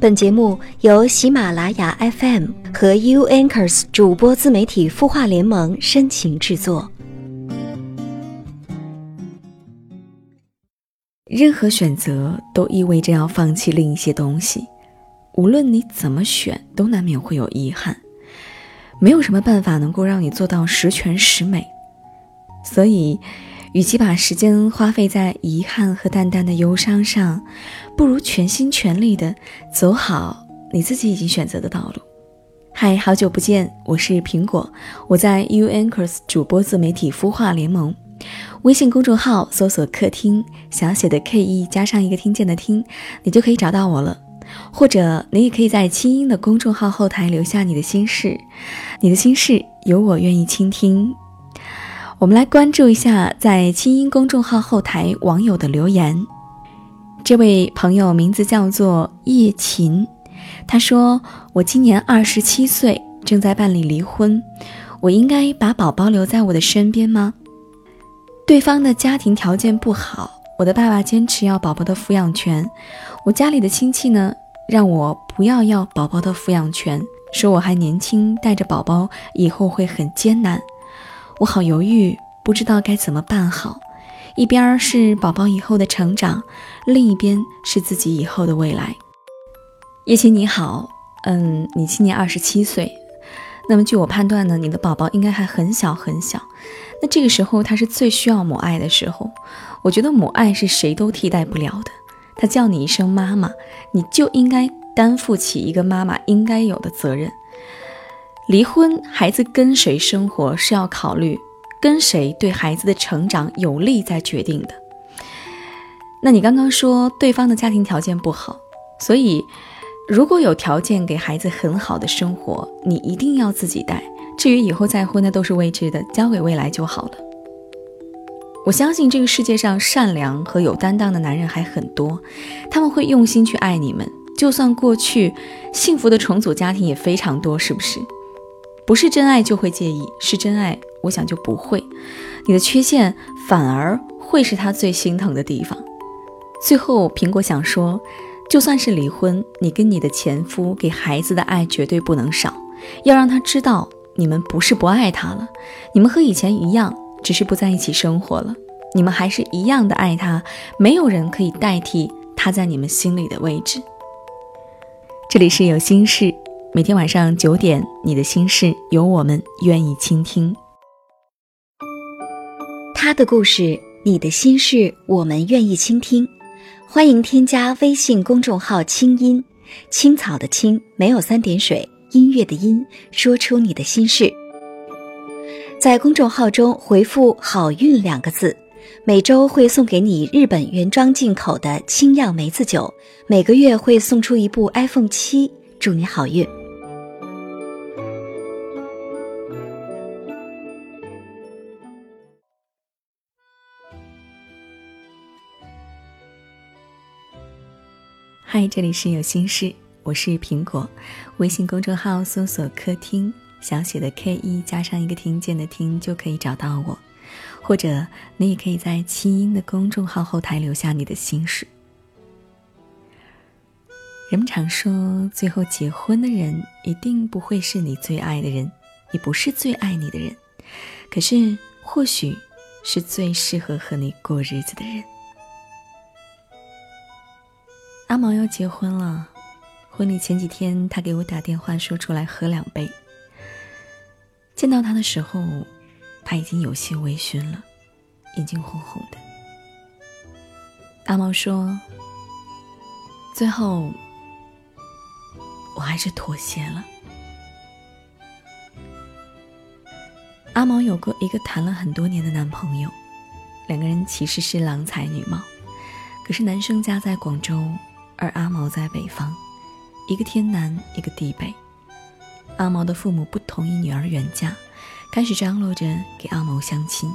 本节目由喜马拉雅 FM 和 U Anchors 主播自媒体孵化联盟深情制作。任何选择都意味着要放弃另一些东西，无论你怎么选，都难免会有遗憾。没有什么办法能够让你做到十全十美，所以。与其把时间花费在遗憾和淡淡的忧伤上，不如全心全力的走好你自己已经选择的道路。嗨，好久不见，我是苹果，我在 U Anchors 主播自媒体孵化联盟微信公众号搜索“客厅”，小写的 K E 加上一个听见的听，你就可以找到我了。或者你也可以在清音的公众号后台留下你的心事，你的心事有我愿意倾听。我们来关注一下在清音公众号后台网友的留言。这位朋友名字叫做叶琴，他说：“我今年二十七岁，正在办理离婚，我应该把宝宝留在我的身边吗？”对方的家庭条件不好，我的爸爸坚持要宝宝的抚养权，我家里的亲戚呢让我不要要宝宝的抚养权，说我还年轻，带着宝宝以后会很艰难。我好犹豫，不知道该怎么办好。一边是宝宝以后的成长，另一边是自己以后的未来。叶琴你好，嗯，你今年二十七岁，那么据我判断呢，你的宝宝应该还很小很小。那这个时候他是最需要母爱的时候，我觉得母爱是谁都替代不了的。他叫你一声妈妈，你就应该担负起一个妈妈应该有的责任。离婚，孩子跟谁生活是要考虑跟谁对孩子的成长有利再决定的。那你刚刚说对方的家庭条件不好，所以如果有条件给孩子很好的生活，你一定要自己带。至于以后再婚，那都是未知的，交给未来就好了。我相信这个世界上善良和有担当的男人还很多，他们会用心去爱你们。就算过去幸福的重组家庭也非常多，是不是？不是真爱就会介意，是真爱，我想就不会。你的缺陷反而会是他最心疼的地方。最后，苹果想说，就算是离婚，你跟你的前夫给孩子的爱绝对不能少，要让他知道你们不是不爱他了，你们和以前一样，只是不在一起生活了，你们还是一样的爱他，没有人可以代替他在你们心里的位置。这里是有心事。每天晚上九点，你的心事有我们愿意倾听。他的故事，你的心事，我们愿意倾听。欢迎添加微信公众号“清音青草”的青，没有三点水，音乐的音，说出你的心事。在公众号中回复“好运”两个字，每周会送给你日本原装进口的清酿梅子酒，每个月会送出一部 iPhone 七，祝你好运。嗨，这里是有心事，我是苹果。微信公众号搜索“客厅”，小写的 K 一加上一个听见的听，就可以找到我。或者你也可以在清音的公众号后台留下你的心事。人们常说，最后结婚的人一定不会是你最爱的人，也不是最爱你的人，可是或许是最适合和你过日子的人。阿毛要结婚了，婚礼前几天，他给我打电话说出来喝两杯。见到他的时候，他已经有些微醺了，眼睛红红的。阿毛说：“最后，我还是妥协了。”阿毛有过一个谈了很多年的男朋友，两个人其实是郎才女貌，可是男生家在广州。而阿毛在北方，一个天南，一个地北。阿毛的父母不同意女儿远嫁，开始张罗着给阿毛相亲。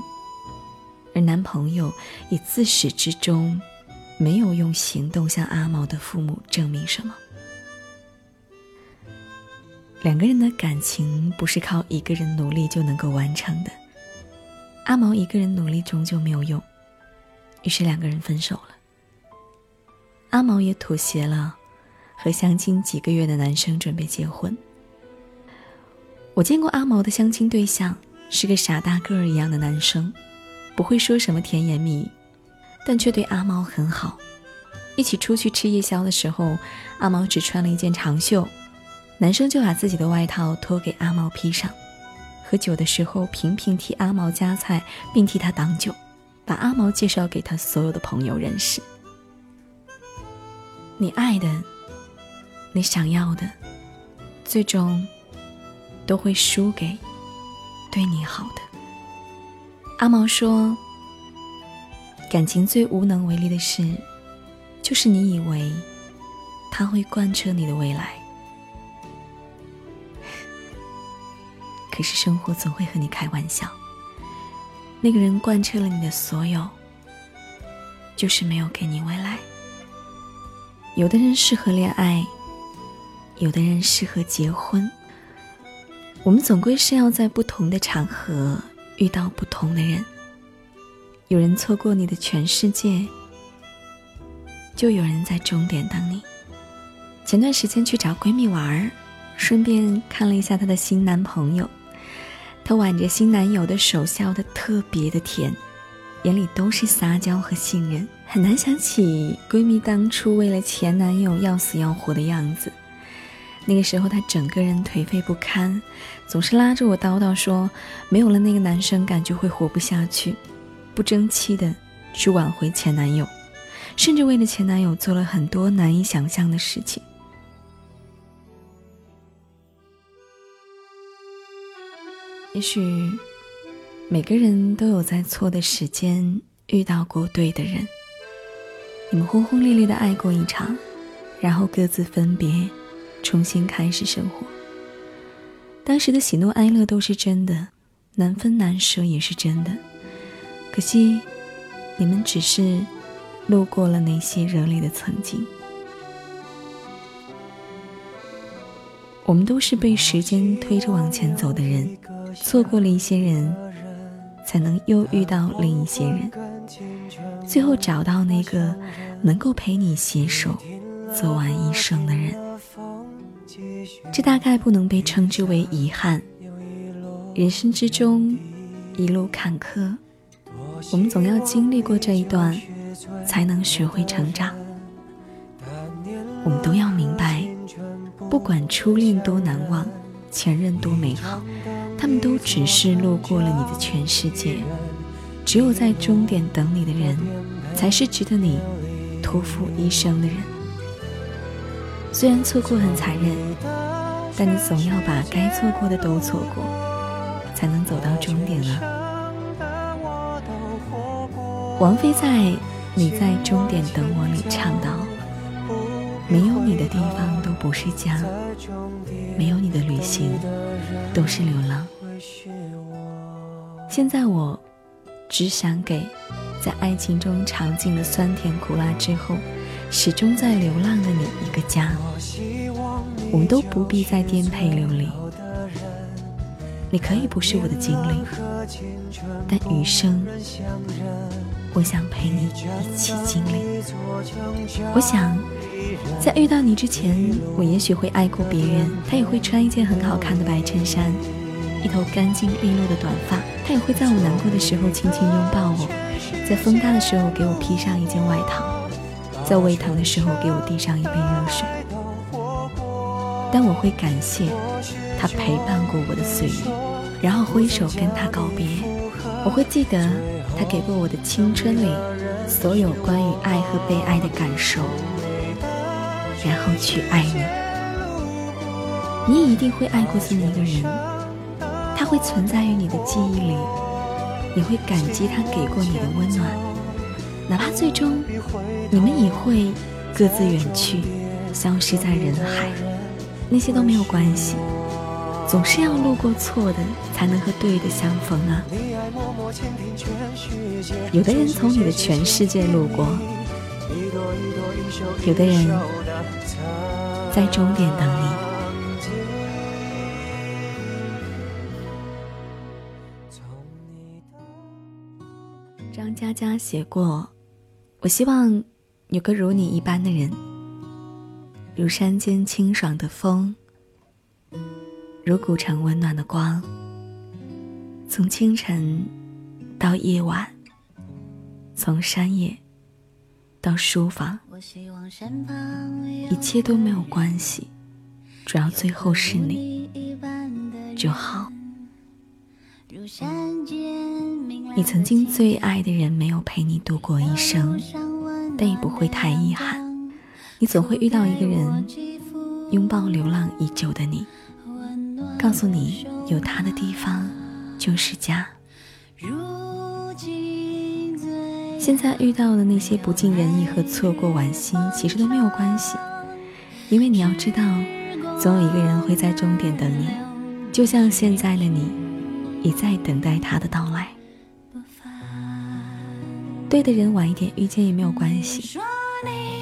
而男朋友也自始至终没有用行动向阿毛的父母证明什么。两个人的感情不是靠一个人努力就能够完成的。阿毛一个人努力终究没有用，于是两个人分手了。阿毛也妥协了，和相亲几个月的男生准备结婚。我见过阿毛的相亲对象是个傻大个儿一样的男生，不会说什么甜言蜜语，但却对阿毛很好。一起出去吃夜宵的时候，阿毛只穿了一件长袖，男生就把自己的外套脱给阿毛披上。喝酒的时候，频频替阿毛夹菜，并替他挡酒，把阿毛介绍给他所有的朋友认识。你爱的，你想要的，最终都会输给对你好的。阿毛说：“感情最无能为力的事，就是你以为他会贯彻你的未来。”可是生活总会和你开玩笑。那个人贯彻了你的所有，就是没有给你未来。有的人适合恋爱，有的人适合结婚。我们总归是要在不同的场合遇到不同的人。有人错过你的全世界，就有人在终点等你。前段时间去找闺蜜玩儿，顺便看了一下她的新男朋友。她挽着新男友的手，笑得特别的甜，眼里都是撒娇和信任。很难想起闺蜜当初为了前男友要死要活的样子。那个时候她整个人颓废不堪，总是拉着我叨叨说，没有了那个男生，感觉会活不下去，不争气的去挽回前男友，甚至为了前男友做了很多难以想象的事情。也许每个人都有在错的时间遇到过对的人，你们轰轰烈烈的爱过一场，然后各自分别，重新开始生活。当时的喜怒哀乐都是真的，难分难舍也是真的。可惜，你们只是路过了那些热烈的曾经。我们都是被时间推着往前走的人。错过了一些人，才能又遇到另一些人，最后找到那个能够陪你携手走完一生的人。这大概不能被称之为遗憾。人生之中，一路坎坷，我们总要经历过这一段，才能学会成长。我们都要明白，不管初恋多难忘，前任多美好。他们都只是路过了你的全世界，只有在终点等你的人，才是值得你托付一生的人。虽然错过很残忍，但你总要把该错过的都错过，才能走到终点啊！王菲在《你在终点等我》里唱道：“没有你的地方不是家，没有你的旅行。”都是流浪。现在我只想给在爱情中尝尽了酸甜苦辣之后，始终在流浪的你一个家。我们都不必再颠沛流离。你可以不是我的经历，但余生，我想陪你一起经历。我想。在遇到你之前，我也许会爱过别人。他也会穿一件很好看的白衬衫，一头干净利落的短发。他也会在我难过的时候轻轻拥抱我，在风大的时候给我披上一件外套，在胃疼的时候给我递上一杯热水。但我会感谢他陪伴过我的岁月，然后挥手跟他告别。我会记得他给过我的青春里所有关于爱和被爱的感受。然后去爱你，你也一定会爱过这么一个人，他会存在于你的记忆里，你会感激他给过你的温暖，哪怕最终你们也会各自远去，消失在人海，那些都没有关系，总是要路过错的，才能和对的相逢啊。有的人从你的全世界路过。有的人在终点等你。张嘉佳写过：“我希望有个如你一般的人，如山间清爽的风，如古城温暖的光。从清晨到夜晚，从山野到书房，一切都没有关系，主要最后是你就好。你曾经最爱的人没有陪你度过一生，但也不会太遗憾。你总会遇到一个人，拥抱流浪已久的你，告诉你有他的地方就是家。现在遇到的那些不尽人意和错过惋惜，其实都没有关系，因为你要知道，总有一个人会在终点等你，就像现在的你，也在等待他的到来。对的人晚一点遇见也没有关系。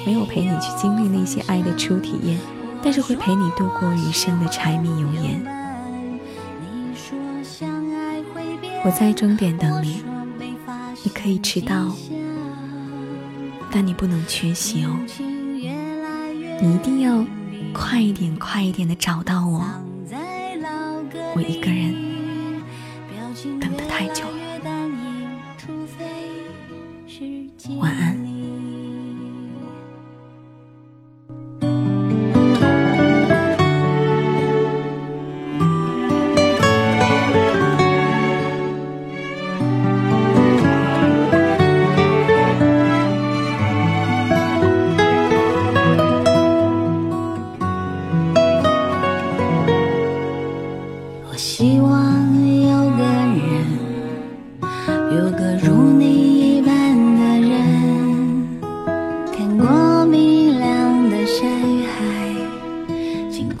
没有陪你去经历那些爱的初体验，但是会陪你度过余生的柴米油盐。我在终点等你，你可以迟到，但你不能缺席哦。你一定要快一点，快一点的找到我。我一个人等得太久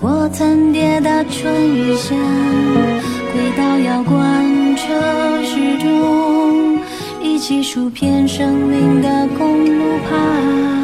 我曾跌倒春雨下，回到摇滚车时中，一起数遍生命的公路旁。